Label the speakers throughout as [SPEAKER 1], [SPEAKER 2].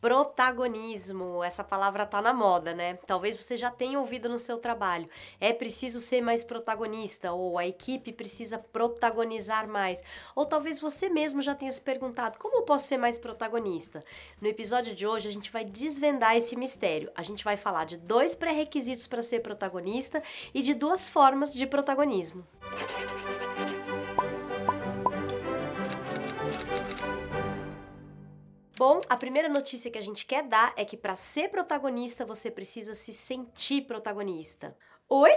[SPEAKER 1] Protagonismo, essa palavra tá na moda, né? Talvez você já tenha ouvido no seu trabalho. É preciso ser mais protagonista, ou a equipe precisa protagonizar mais. Ou talvez você mesmo já tenha se perguntado: como eu posso ser mais protagonista? No episódio de hoje, a gente vai desvendar esse mistério. A gente vai falar de dois pré-requisitos para ser protagonista e de duas formas de protagonismo. Bom, a primeira notícia que a gente quer dar é que para ser protagonista você precisa se sentir protagonista. Oi?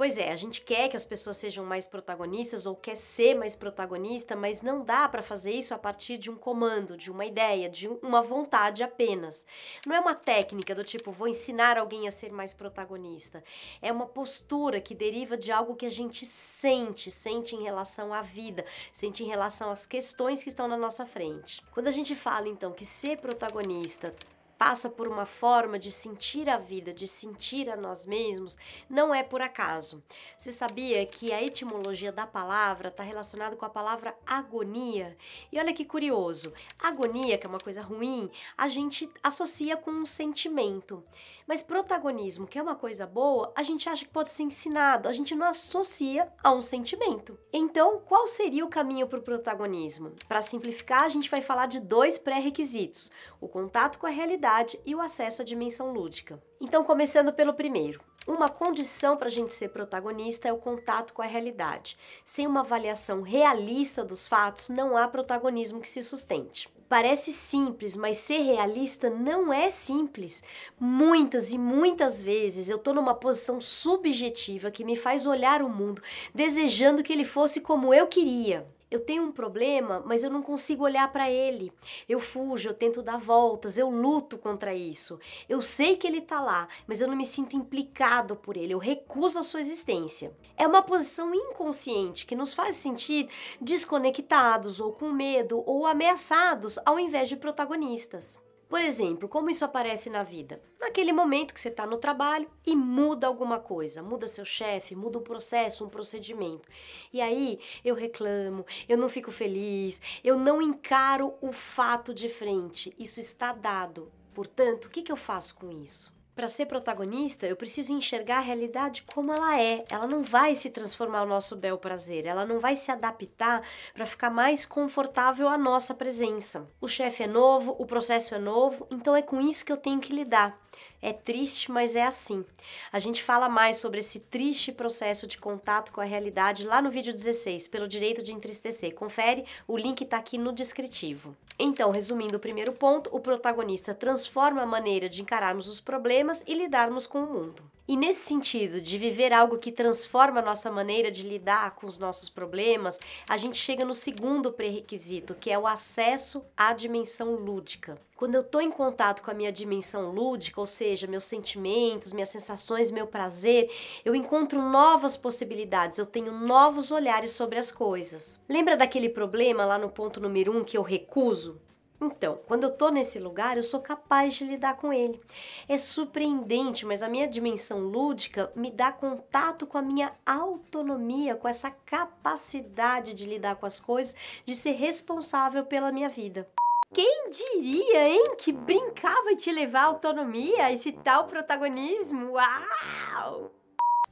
[SPEAKER 1] Pois é, a gente quer que as pessoas sejam mais protagonistas ou quer ser mais protagonista, mas não dá para fazer isso a partir de um comando, de uma ideia, de uma vontade apenas. Não é uma técnica do tipo vou ensinar alguém a ser mais protagonista. É uma postura que deriva de algo que a gente sente, sente em relação à vida, sente em relação às questões que estão na nossa frente. Quando a gente fala então que ser protagonista passa por uma forma de sentir a vida, de sentir a nós mesmos, não é por acaso. Você sabia que a etimologia da palavra está relacionada com a palavra agonia? E olha que curioso, agonia, que é uma coisa ruim, a gente associa com um sentimento. Mas protagonismo, que é uma coisa boa, a gente acha que pode ser ensinado, a gente não associa a um sentimento. Então, qual seria o caminho para o protagonismo? Para simplificar, a gente vai falar de dois pré-requisitos: o contato com a realidade e o acesso à dimensão lúdica. Então, começando pelo primeiro. Uma condição para a gente ser protagonista é o contato com a realidade. Sem uma avaliação realista dos fatos, não há protagonismo que se sustente. Parece simples, mas ser realista não é simples. Muitas e muitas vezes eu estou numa posição subjetiva que me faz olhar o mundo desejando que ele fosse como eu queria eu tenho um problema, mas eu não consigo olhar para ele. Eu fujo, eu tento dar voltas, eu luto contra isso. Eu sei que ele está lá, mas eu não me sinto implicado por ele, eu recuso a sua existência. É uma posição inconsciente que nos faz sentir desconectados ou com medo ou ameaçados ao invés de protagonistas. Por exemplo, como isso aparece na vida? Naquele momento que você está no trabalho e muda alguma coisa, muda seu chefe, muda um processo, um procedimento. E aí eu reclamo, eu não fico feliz, eu não encaro o fato de frente. Isso está dado. Portanto, o que, que eu faço com isso? Para ser protagonista, eu preciso enxergar a realidade como ela é. Ela não vai se transformar ao nosso bel prazer, ela não vai se adaptar para ficar mais confortável à nossa presença. O chefe é novo, o processo é novo, então é com isso que eu tenho que lidar. É triste, mas é assim. A gente fala mais sobre esse triste processo de contato com a realidade lá no vídeo 16, pelo direito de entristecer. Confere, o link está aqui no descritivo. Então, resumindo o primeiro ponto, o protagonista transforma a maneira de encararmos os problemas e lidarmos com o mundo. E nesse sentido de viver algo que transforma a nossa maneira de lidar com os nossos problemas, a gente chega no segundo pré-requisito, que é o acesso à dimensão lúdica. Quando eu estou em contato com a minha dimensão lúdica, ou seja, meus sentimentos, minhas sensações, meu prazer, eu encontro novas possibilidades, eu tenho novos olhares sobre as coisas. Lembra daquele problema lá no ponto número um que eu recuso? Então, quando eu tô nesse lugar, eu sou capaz de lidar com ele. É surpreendente, mas a minha dimensão lúdica me dá contato com a minha autonomia, com essa capacidade de lidar com as coisas, de ser responsável pela minha vida. Quem diria, hein, que brincar vai te levar à autonomia, esse tal protagonismo? Uau!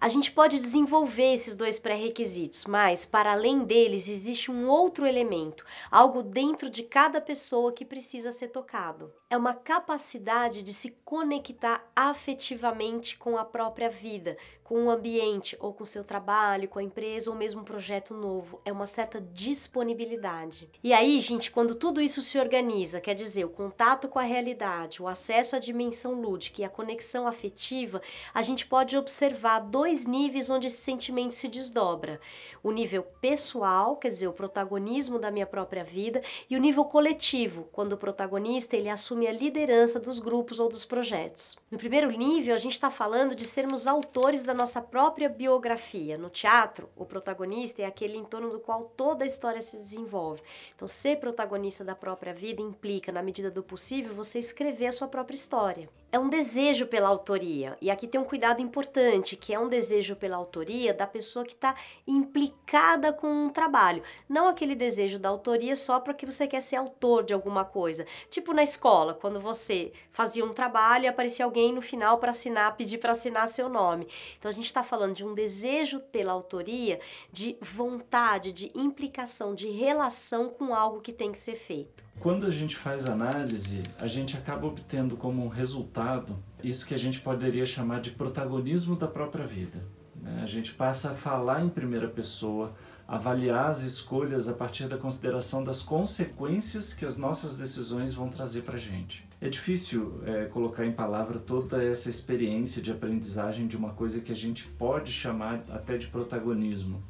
[SPEAKER 1] A gente pode desenvolver esses dois pré-requisitos, mas para além deles existe um outro elemento, algo dentro de cada pessoa que precisa ser tocado. É uma capacidade de se conectar afetivamente com a própria vida, com o ambiente, ou com seu trabalho, com a empresa, ou mesmo um projeto novo. É uma certa disponibilidade. E aí, gente, quando tudo isso se organiza, quer dizer, o contato com a realidade, o acesso à dimensão lúdica e a conexão afetiva, a gente pode observar dois níveis onde esse sentimento se desdobra: o nível pessoal, quer dizer, o protagonismo da minha própria vida, e o nível coletivo, quando o protagonista ele assume a liderança dos grupos ou dos projetos. No primeiro nível, a gente está falando de sermos autores da nossa própria biografia. No teatro, o protagonista é aquele em torno do qual toda a história se desenvolve. Então, ser protagonista da própria vida implica, na medida do possível, você escrever a sua própria história. É um desejo pela autoria. E aqui tem um cuidado importante, que é um desejo pela autoria da pessoa que está implicada com um trabalho. Não aquele desejo da autoria só porque você quer ser autor de alguma coisa. Tipo na escola, quando você fazia um trabalho e aparecia alguém no final para assinar, pedir para assinar seu nome. Então a gente está falando de um desejo pela autoria, de vontade, de implicação, de relação com algo que tem que ser feito.
[SPEAKER 2] Quando a gente faz análise, a gente acaba obtendo como um resultado isso que a gente poderia chamar de protagonismo da própria vida. Né? A gente passa a falar em primeira pessoa, avaliar as escolhas a partir da consideração das consequências que as nossas decisões vão trazer para a gente. É difícil é, colocar em palavra toda essa experiência de aprendizagem de uma coisa que a gente pode chamar até de protagonismo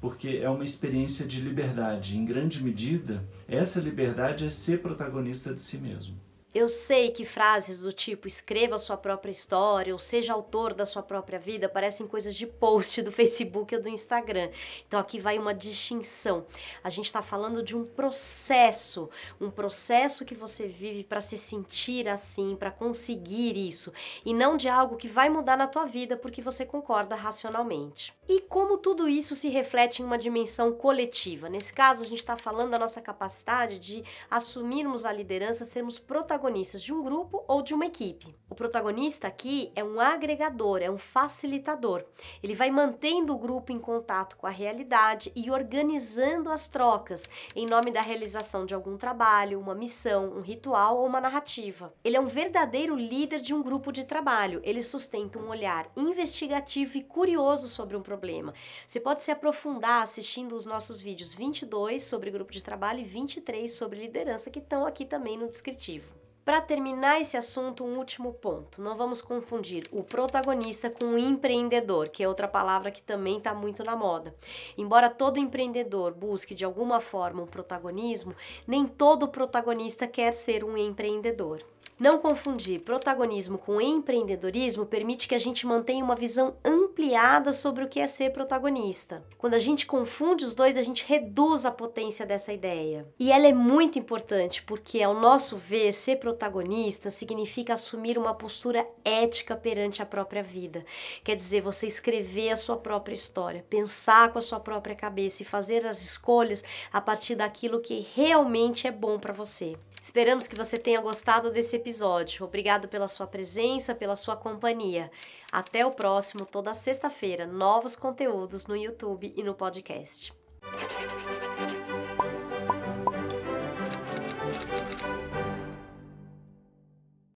[SPEAKER 2] porque é uma experiência de liberdade. Em grande medida, essa liberdade é ser protagonista de si mesmo.
[SPEAKER 1] Eu sei que frases do tipo escreva sua própria história ou seja autor da sua própria vida parecem coisas de post do Facebook ou do Instagram. Então aqui vai uma distinção. A gente está falando de um processo, um processo que você vive para se sentir assim, para conseguir isso, e não de algo que vai mudar na tua vida porque você concorda racionalmente. E como tudo isso se reflete em uma dimensão coletiva? Nesse caso, a gente está falando da nossa capacidade de assumirmos a liderança, sermos protagonistas de um grupo ou de uma equipe. O protagonista aqui é um agregador, é um facilitador. Ele vai mantendo o grupo em contato com a realidade e organizando as trocas em nome da realização de algum trabalho, uma missão, um ritual ou uma narrativa. Ele é um verdadeiro líder de um grupo de trabalho. Ele sustenta um olhar investigativo e curioso sobre um problema problema. Você pode se aprofundar assistindo os nossos vídeos 22 sobre grupo de trabalho e 23 sobre liderança que estão aqui também no descritivo. Para terminar esse assunto, um último ponto. Não vamos confundir o protagonista com o empreendedor, que é outra palavra que também está muito na moda. Embora todo empreendedor busque de alguma forma um protagonismo, nem todo protagonista quer ser um empreendedor. Não confundir protagonismo com empreendedorismo permite que a gente mantenha uma visão ampliada sobre o que é ser protagonista. Quando a gente confunde os dois, a gente reduz a potência dessa ideia. E ela é muito importante porque, ao nosso ver, ser protagonista significa assumir uma postura ética perante a própria vida. Quer dizer, você escrever a sua própria história, pensar com a sua própria cabeça e fazer as escolhas a partir daquilo que realmente é bom para você. Esperamos que você tenha gostado desse episódio. Obrigado pela sua presença, pela sua companhia. Até o próximo, toda sexta-feira, novos conteúdos no YouTube e no podcast.